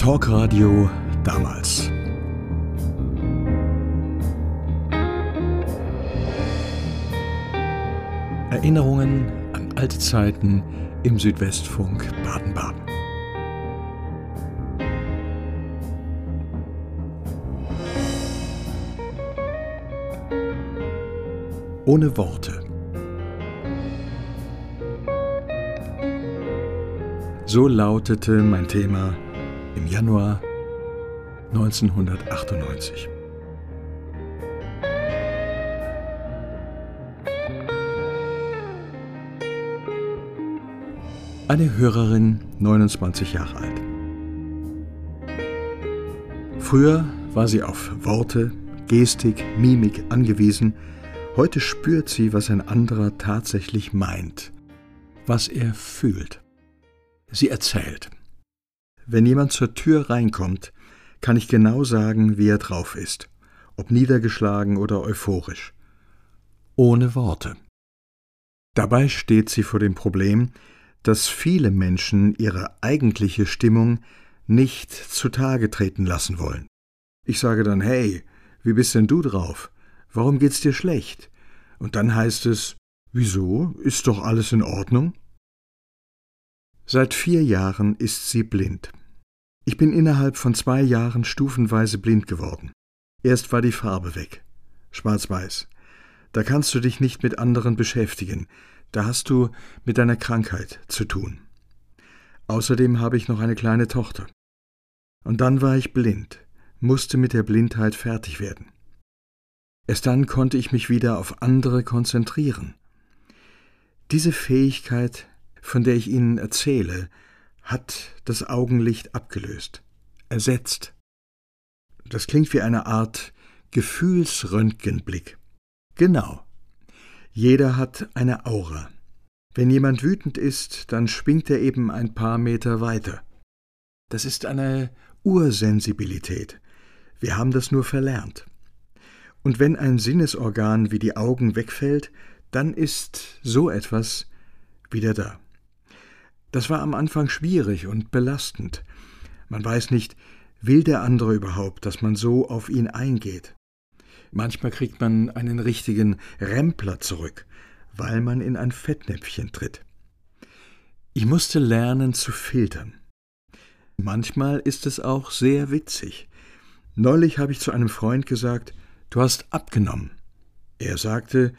Talkradio damals. Erinnerungen an alte Zeiten im Südwestfunk Baden-Baden. Ohne Worte. So lautete mein Thema im Januar 1998. Eine Hörerin, 29 Jahre alt. Früher war sie auf Worte, Gestik, Mimik angewiesen. Heute spürt sie, was ein anderer tatsächlich meint, was er fühlt. Sie erzählt. Wenn jemand zur Tür reinkommt, kann ich genau sagen, wie er drauf ist, ob niedergeschlagen oder euphorisch. Ohne Worte. Dabei steht sie vor dem Problem, dass viele Menschen ihre eigentliche Stimmung nicht zutage treten lassen wollen. Ich sage dann, hey, wie bist denn du drauf? Warum geht's dir schlecht? Und dann heißt es, wieso? Ist doch alles in Ordnung? Seit vier Jahren ist sie blind. Ich bin innerhalb von zwei Jahren stufenweise blind geworden. Erst war die Farbe weg. Schwarz-Weiß. Da kannst du dich nicht mit anderen beschäftigen. Da hast du mit deiner Krankheit zu tun. Außerdem habe ich noch eine kleine Tochter. Und dann war ich blind, musste mit der Blindheit fertig werden. Erst dann konnte ich mich wieder auf andere konzentrieren. Diese Fähigkeit von der ich Ihnen erzähle, hat das Augenlicht abgelöst, ersetzt. Das klingt wie eine Art Gefühlsröntgenblick. Genau. Jeder hat eine Aura. Wenn jemand wütend ist, dann schwingt er eben ein paar Meter weiter. Das ist eine Ursensibilität. Wir haben das nur verlernt. Und wenn ein Sinnesorgan wie die Augen wegfällt, dann ist so etwas wieder da. Das war am Anfang schwierig und belastend. Man weiß nicht, will der andere überhaupt, dass man so auf ihn eingeht. Manchmal kriegt man einen richtigen Rempler zurück, weil man in ein Fettnäpfchen tritt. Ich musste lernen zu filtern. Manchmal ist es auch sehr witzig. Neulich habe ich zu einem Freund gesagt, du hast abgenommen. Er sagte,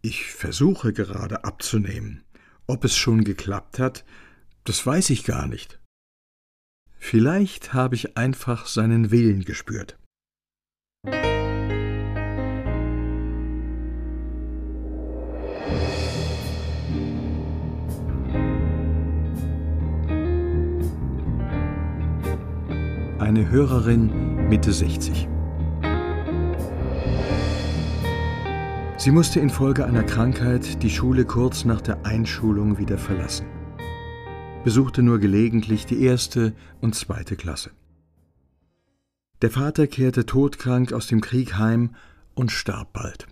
ich versuche gerade abzunehmen. Ob es schon geklappt hat, das weiß ich gar nicht. Vielleicht habe ich einfach seinen Willen gespürt. Eine Hörerin Mitte 60. Sie musste infolge einer Krankheit die Schule kurz nach der Einschulung wieder verlassen besuchte nur gelegentlich die erste und zweite Klasse. Der Vater kehrte todkrank aus dem Krieg heim und starb bald.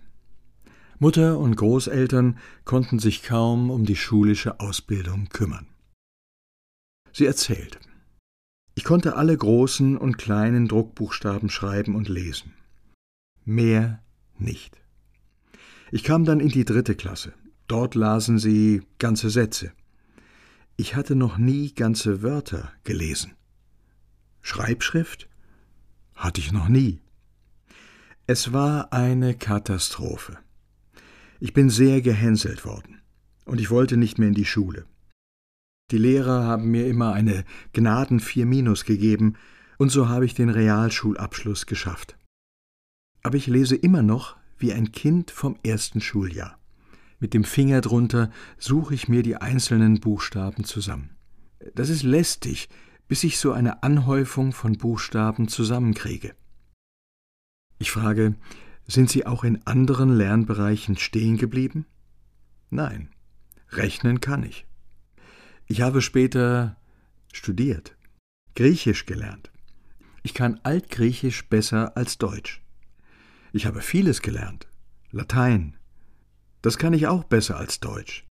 Mutter und Großeltern konnten sich kaum um die schulische Ausbildung kümmern. Sie erzählt. Ich konnte alle großen und kleinen Druckbuchstaben schreiben und lesen. Mehr nicht. Ich kam dann in die dritte Klasse. Dort lasen sie ganze Sätze. Ich hatte noch nie ganze Wörter gelesen. Schreibschrift hatte ich noch nie. Es war eine Katastrophe. Ich bin sehr gehänselt worden und ich wollte nicht mehr in die Schule. Die Lehrer haben mir immer eine Gnaden 4 Minus gegeben und so habe ich den Realschulabschluss geschafft. Aber ich lese immer noch wie ein Kind vom ersten Schuljahr. Mit dem Finger drunter suche ich mir die einzelnen Buchstaben zusammen. Das ist lästig, bis ich so eine Anhäufung von Buchstaben zusammenkriege. Ich frage, sind Sie auch in anderen Lernbereichen stehen geblieben? Nein, rechnen kann ich. Ich habe später studiert, Griechisch gelernt. Ich kann Altgriechisch besser als Deutsch. Ich habe vieles gelernt, Latein, das kann ich auch besser als Deutsch.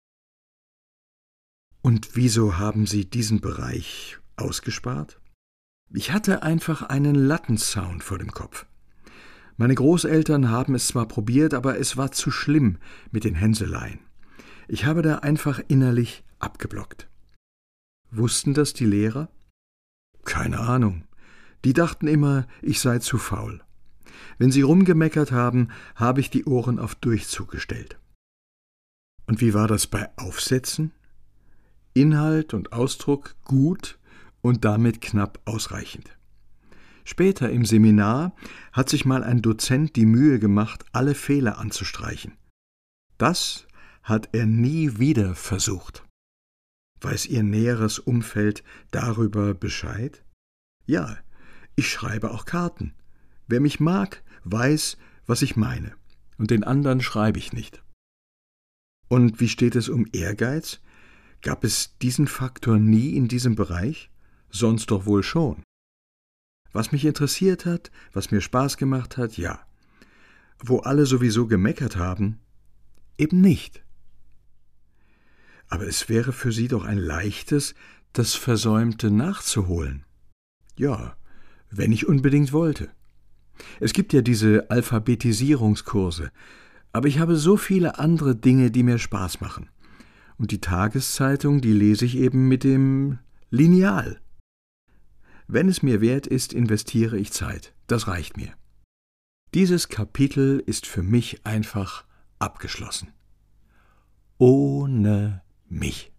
Und wieso haben Sie diesen Bereich ausgespart? Ich hatte einfach einen Lattenzaun vor dem Kopf. Meine Großeltern haben es zwar probiert, aber es war zu schlimm mit den Hänseleien. Ich habe da einfach innerlich abgeblockt. Wussten das die Lehrer? Keine Ahnung. Die dachten immer, ich sei zu faul. Wenn sie rumgemeckert haben, habe ich die Ohren auf Durchzug gestellt. Und wie war das bei Aufsätzen? Inhalt und Ausdruck gut und damit knapp ausreichend. Später im Seminar hat sich mal ein Dozent die Mühe gemacht, alle Fehler anzustreichen. Das hat er nie wieder versucht. Weiß Ihr näheres Umfeld darüber Bescheid? Ja, ich schreibe auch Karten. Wer mich mag, weiß, was ich meine, und den anderen schreibe ich nicht. Und wie steht es um Ehrgeiz? Gab es diesen Faktor nie in diesem Bereich? Sonst doch wohl schon. Was mich interessiert hat, was mir Spaß gemacht hat, ja. Wo alle sowieso gemeckert haben, eben nicht. Aber es wäre für Sie doch ein leichtes, das Versäumte nachzuholen. Ja, wenn ich unbedingt wollte. Es gibt ja diese Alphabetisierungskurse, aber ich habe so viele andere Dinge, die mir Spaß machen. Und die Tageszeitung, die lese ich eben mit dem Lineal. Wenn es mir wert ist, investiere ich Zeit. Das reicht mir. Dieses Kapitel ist für mich einfach abgeschlossen. Ohne mich.